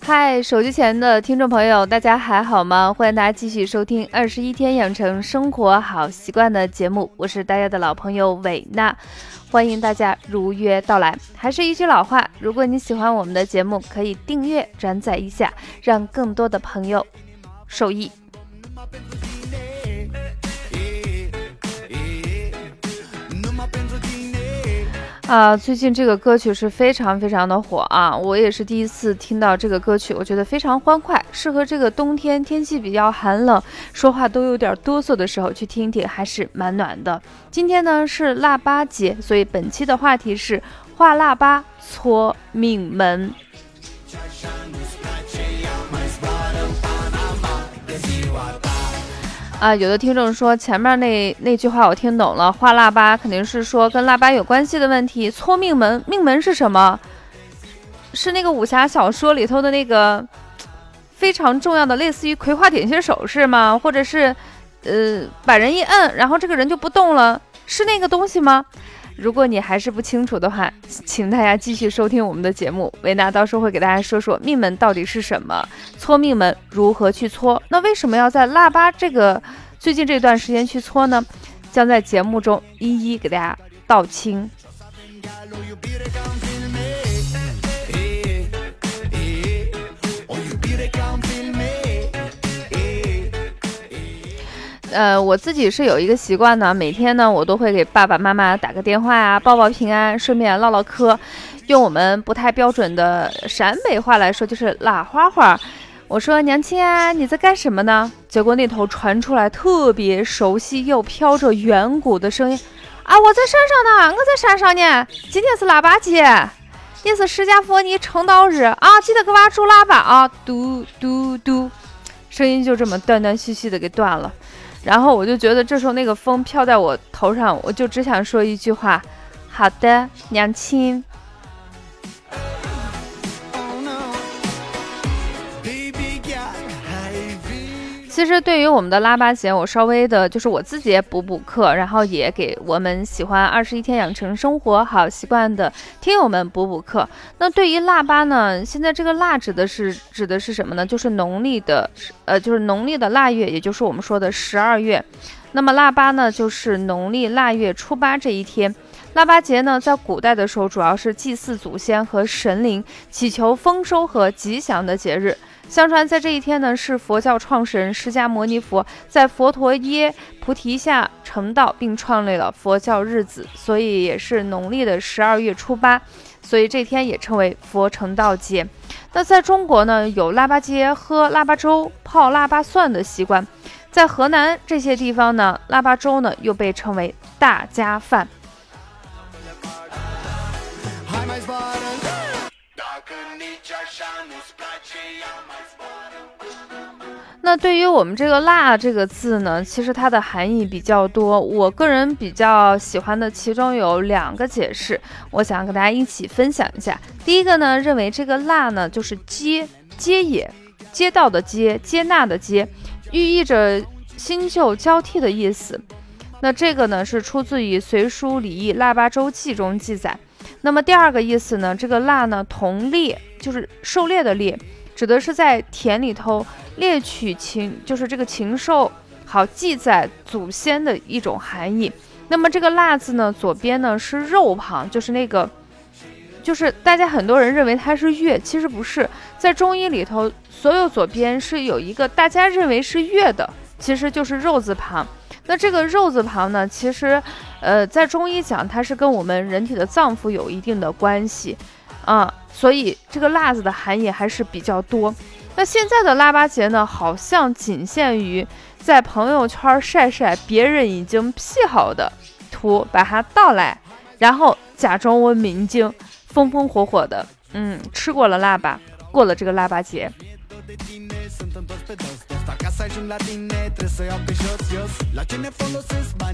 嗨，手机前的听众朋友，大家还好吗？欢迎大家继续收听《二十一天养成生活好习惯》的节目，我是大家的老朋友伟娜，欢迎大家如约到来。还是一句老话，如果你喜欢我们的节目，可以订阅、转载一下，让更多的朋友受益。啊，最近这个歌曲是非常非常的火啊！我也是第一次听到这个歌曲，我觉得非常欢快，适合这个冬天天气比较寒冷，说话都有点哆嗦的时候去听听，还是蛮暖的。今天呢是腊八节，所以本期的话题是画腊八搓命门。啊，有的听众说前面那那句话我听懂了，画腊八肯定是说跟腊八有关系的问题。搓命门，命门是什么？是那个武侠小说里头的那个非常重要的，类似于葵花点穴手势吗？或者是呃，把人一摁，然后这个人就不动了，是那个东西吗？如果你还是不清楚的话，请大家继续收听我们的节目，维纳到时候会给大家说说命门到底是什么，搓命门如何去搓。那为什么要在腊八这个最近这段时间去搓呢？将在节目中一一给大家道清。呃，我自己是有一个习惯呢，每天呢，我都会给爸爸妈妈打个电话呀，报报平安，顺便唠唠嗑。用我们不太标准的陕北话来说，就是拉花花。我说娘亲啊，你在干什么呢？结果那头传出来特别熟悉又飘着远古的声音啊，我在山上呢，我在山上呢。今天是腊八节，也是释迦佛尼成道日啊，记得给娃祝腊八啊，嘟嘟嘟，声音就这么断断续续的给断了。然后我就觉得这时候那个风飘在我头上，我就只想说一句话：好的，娘亲。其实对于我们的腊八节，我稍微的，就是我自己也补补课，然后也给我们喜欢二十一天养成生活好习惯的听友们补补课。那对于腊八呢，现在这个腊指的是指的是什么呢？就是农历的，呃，就是农历的腊月，也就是我们说的十二月。那么腊八呢，就是农历腊月初八这一天。腊八节呢，在古代的时候主要是祭祀祖先和神灵，祈求丰收和吉祥的节日。相传，在这一天呢，是佛教创始人释迦牟尼佛在佛陀耶菩提下成道，并创立了佛教日子，所以也是农历的十二月初八，所以这天也称为佛成道节。那在中国呢，有腊八节喝腊八粥、泡腊八蒜的习惯，在河南这些地方呢，腊八粥呢又被称为大家饭。那对于我们这个“腊”这个字呢，其实它的含义比较多。我个人比较喜欢的其中有两个解释，我想跟大家一起分享一下。第一个呢，认为这个“腊”呢就是接接也，街道的接，接纳的接，寓意着新旧交替的意思。那这个呢是出自于《隋书礼义腊八粥记》中记载。那么第二个意思呢，这个“腊”呢同猎，就是狩猎的猎。指的是在田里头猎取禽，就是这个禽兽，好记载祖先的一种含义。那么这个“腊”字呢，左边呢是肉旁，就是那个，就是大家很多人认为它是月，其实不是。在中医里头，所有左边是有一个大家认为是月的，其实就是肉字旁。那这个肉字旁呢，其实，呃，在中医讲，它是跟我们人体的脏腑有一定的关系。啊，所以这个“辣”子的含义还是比较多。那现在的腊八节呢，好像仅限于在朋友圈晒晒别人已经 P 好的图，把它倒来，然后假装我们已经风风火火的，嗯，吃过了腊八，过了这个腊八节。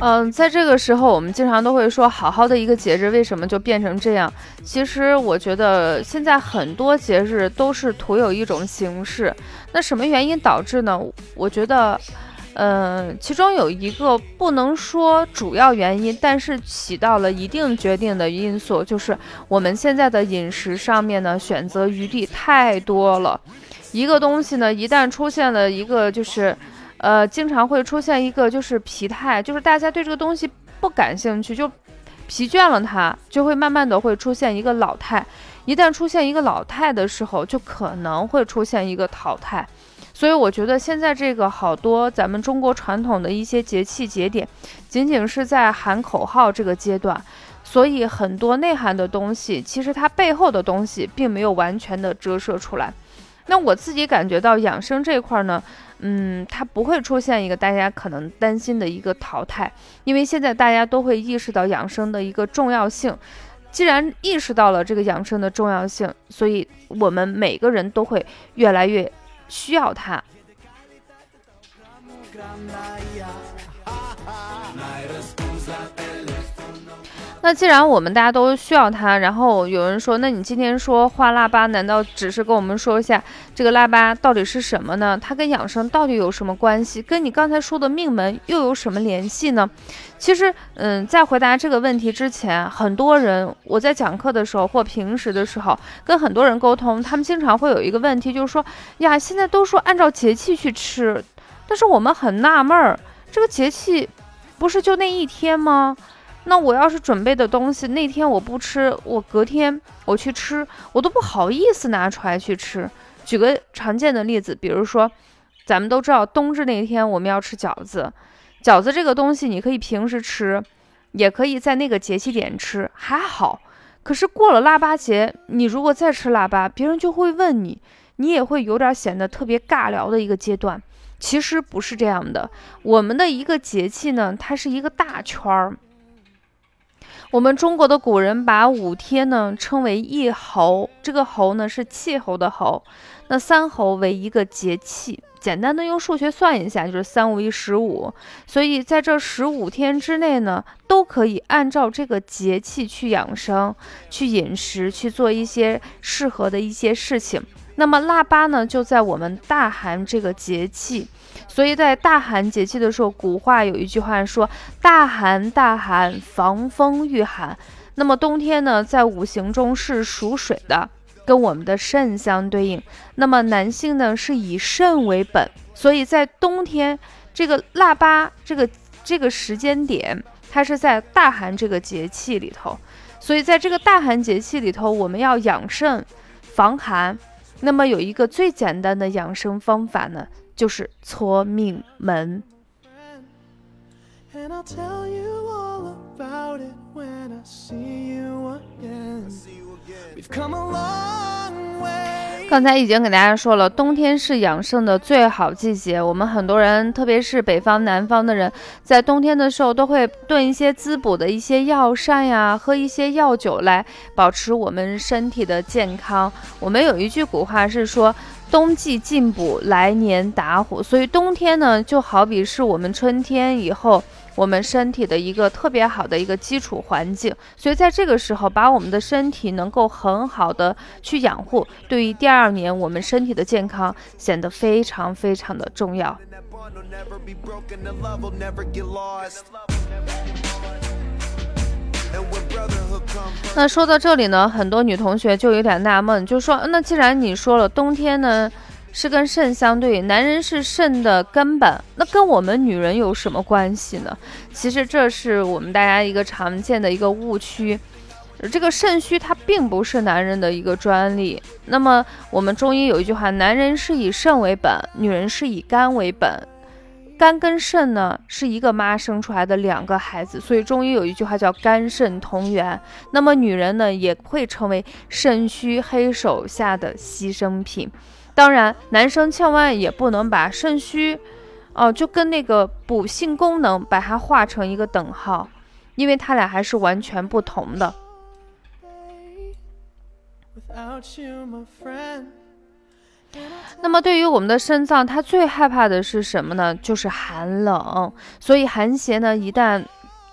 嗯，在这个时候，我们经常都会说，好好的一个节日，为什么就变成这样？其实，我觉得现在很多节日都是徒有一种形式。那什么原因导致呢？我觉得，呃，其中有一个不能说主要原因，但是起到了一定决定的因素，就是我们现在的饮食上面呢，选择余地太多了。一个东西呢，一旦出现了一个就是，呃，经常会出现一个就是疲态，就是大家对这个东西不感兴趣，就疲倦了，它就会慢慢的会出现一个老态。一旦出现一个老态的时候，就可能会出现一个淘汰。所以我觉得现在这个好多咱们中国传统的一些节气节点，仅仅是在喊口号这个阶段，所以很多内涵的东西，其实它背后的东西并没有完全的折射出来。那我自己感觉到养生这块呢，嗯，它不会出现一个大家可能担心的一个淘汰，因为现在大家都会意识到养生的一个重要性。既然意识到了这个养生的重要性，所以我们每个人都会越来越。需要它。那既然我们大家都需要它，然后有人说，那你今天说画腊八，难道只是跟我们说一下这个腊八到底是什么呢？它跟养生到底有什么关系？跟你刚才说的命门又有什么联系呢？其实，嗯，在回答这个问题之前，很多人我在讲课的时候或平时的时候跟很多人沟通，他们经常会有一个问题，就是说呀，现在都说按照节气去吃，但是我们很纳闷儿，这个节气不是就那一天吗？那我要是准备的东西那天我不吃，我隔天我去吃，我都不好意思拿出来去吃。举个常见的例子，比如说，咱们都知道冬至那天我们要吃饺子，饺子这个东西你可以平时吃，也可以在那个节气点吃，还好。可是过了腊八节，你如果再吃腊八，别人就会问你，你也会有点显得特别尬聊的一个阶段。其实不是这样的，我们的一个节气呢，它是一个大圈儿。我们中国的古人把五天呢称为一候，这个候呢是气候的候，那三候为一个节气。简单的用数学算一下，就是三五一十五。所以在这十五天之内呢，都可以按照这个节气去养生、去饮食、去做一些适合的一些事情。那么腊八呢，就在我们大寒这个节气。所以在大寒节气的时候，古话有一句话说：“大寒大寒，防风御寒。”那么冬天呢，在五行中是属水的，跟我们的肾相对应。那么男性呢，是以肾为本，所以在冬天这个腊八这个这个时间点，它是在大寒这个节气里头。所以在这个大寒节气里头，我们要养肾防寒。那么有一个最简单的养生方法呢。就是搓命门。刚才已经给大家说了，冬天是养生的最好季节。我们很多人，特别是北方、南方的人，在冬天的时候都会炖一些滋补的一些药膳呀，喝一些药酒来保持我们身体的健康。我们有一句古话是说。冬季进补，来年打虎。所以冬天呢，就好比是我们春天以后我们身体的一个特别好的一个基础环境。所以在这个时候，把我们的身体能够很好的去养护，对于第二年我们身体的健康显得非常非常的重要。那说到这里呢，很多女同学就有点纳闷，就说：那既然你说了冬天呢是跟肾相对，男人是肾的根本，那跟我们女人有什么关系呢？其实这是我们大家一个常见的一个误区，这个肾虚它并不是男人的一个专利。那么我们中医有一句话：男人是以肾为本，女人是以肝为本。肝跟肾呢是一个妈生出来的两个孩子，所以中医有一句话叫肝肾同源。那么女人呢也会成为肾虚黑手下的牺牲品。当然，男生千万也不能把肾虚，哦，就跟那个补性功能把它画成一个等号，因为它俩还是完全不同的。那么，对于我们的肾脏，它最害怕的是什么呢？就是寒冷。所以寒邪呢，一旦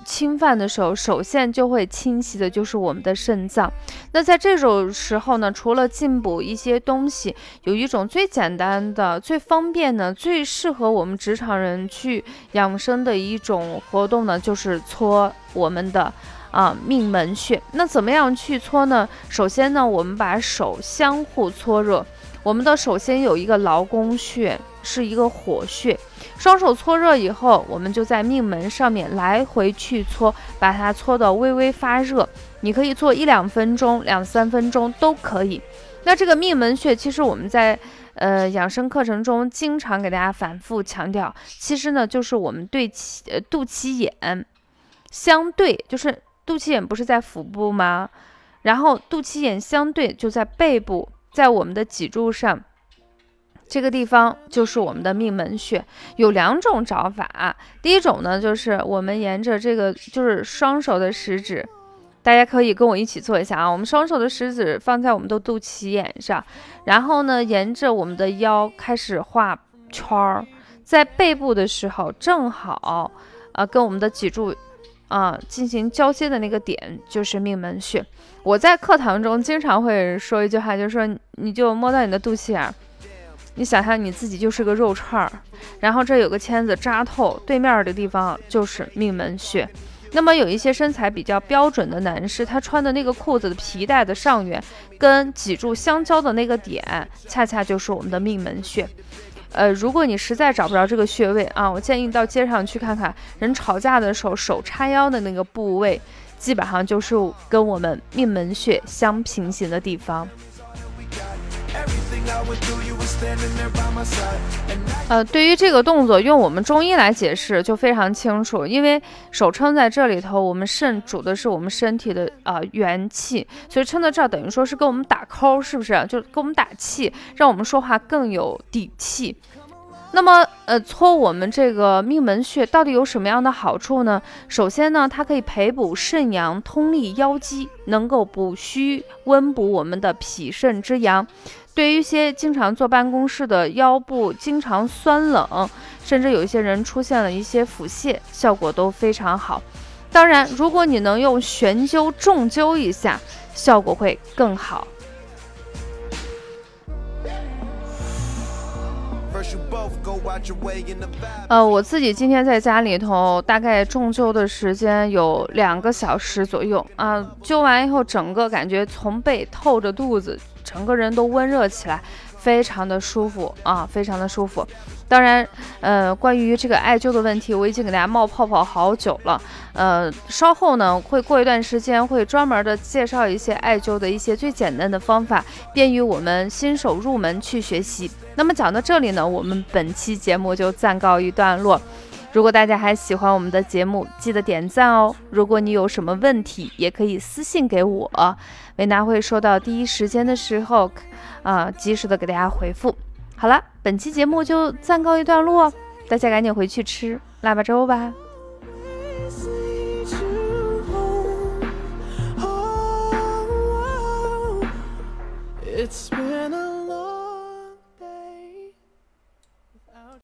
侵犯的时候，首先就会侵袭的就是我们的肾脏。那在这种时候呢，除了进补一些东西，有一种最简单的、最方便的、最适合我们职场人去养生的一种活动呢，就是搓我们的啊命门穴。那怎么样去搓呢？首先呢，我们把手相互搓热。我们的首先有一个劳宫穴，是一个火穴。双手搓热以后，我们就在命门上面来回去搓，把它搓到微微发热。你可以做一两分钟、两三分钟都可以。那这个命门穴，其实我们在呃养生课程中经常给大家反复强调，其实呢就是我们对脐呃肚脐眼相对，就是肚脐眼不是在腹部吗？然后肚脐眼相对就在背部，在我们的脊柱上。这个地方就是我们的命门穴，有两种找法。第一种呢，就是我们沿着这个，就是双手的食指，大家可以跟我一起做一下啊。我们双手的食指放在我们的肚脐眼上，然后呢，沿着我们的腰开始画圈儿，在背部的时候，正好啊跟我们的脊柱啊进行交接的那个点就是命门穴。我在课堂中经常会说一句话，就是说你就摸到你的肚脐眼。你想象你自己就是个肉串儿，然后这有个签子扎透，对面的地方就是命门穴。那么有一些身材比较标准的男士，他穿的那个裤子的皮带的上缘跟脊柱相交的那个点，恰恰就是我们的命门穴。呃，如果你实在找不着这个穴位啊，我建议到街上去看看，人吵架的时候手叉腰的那个部位，基本上就是跟我们命门穴相平行的地方。呃，对于这个动作，用我们中医来解释就非常清楚。因为手撑在这里头，我们肾主的是我们身体的啊元气，所以撑在这儿等于说是给我们打 call，是不是？就给我们打气，让我们说话更有底气。那么，呃，搓我们这个命门穴到底有什么样的好处呢？首先呢，它可以培补肾阳，通利腰肌，能够补虚温补我们的脾肾之阳。对于一些经常坐办公室的腰部经常酸冷，甚至有一些人出现了一些腹泻，效果都非常好。当然，如果你能用悬灸重灸一下，效果会更好。呃，我自己今天在家里头，大概重灸的时间有两个小时左右啊。灸完以后，整个感觉从背透着肚子。整个人都温热起来，非常的舒服啊，非常的舒服。当然，呃，关于这个艾灸的问题，我已经给大家冒泡泡好久了。呃，稍后呢，会过一段时间会专门的介绍一些艾灸的一些最简单的方法，便于我们新手入门去学习。那么讲到这里呢，我们本期节目就暂告一段落。如果大家还喜欢我们的节目，记得点赞哦。如果你有什么问题，也可以私信给我，维娜会收到第一时间的时候，啊，及时的给大家回复。好了，本期节目就暂告一段落，大家赶紧回去吃腊八粥吧。It's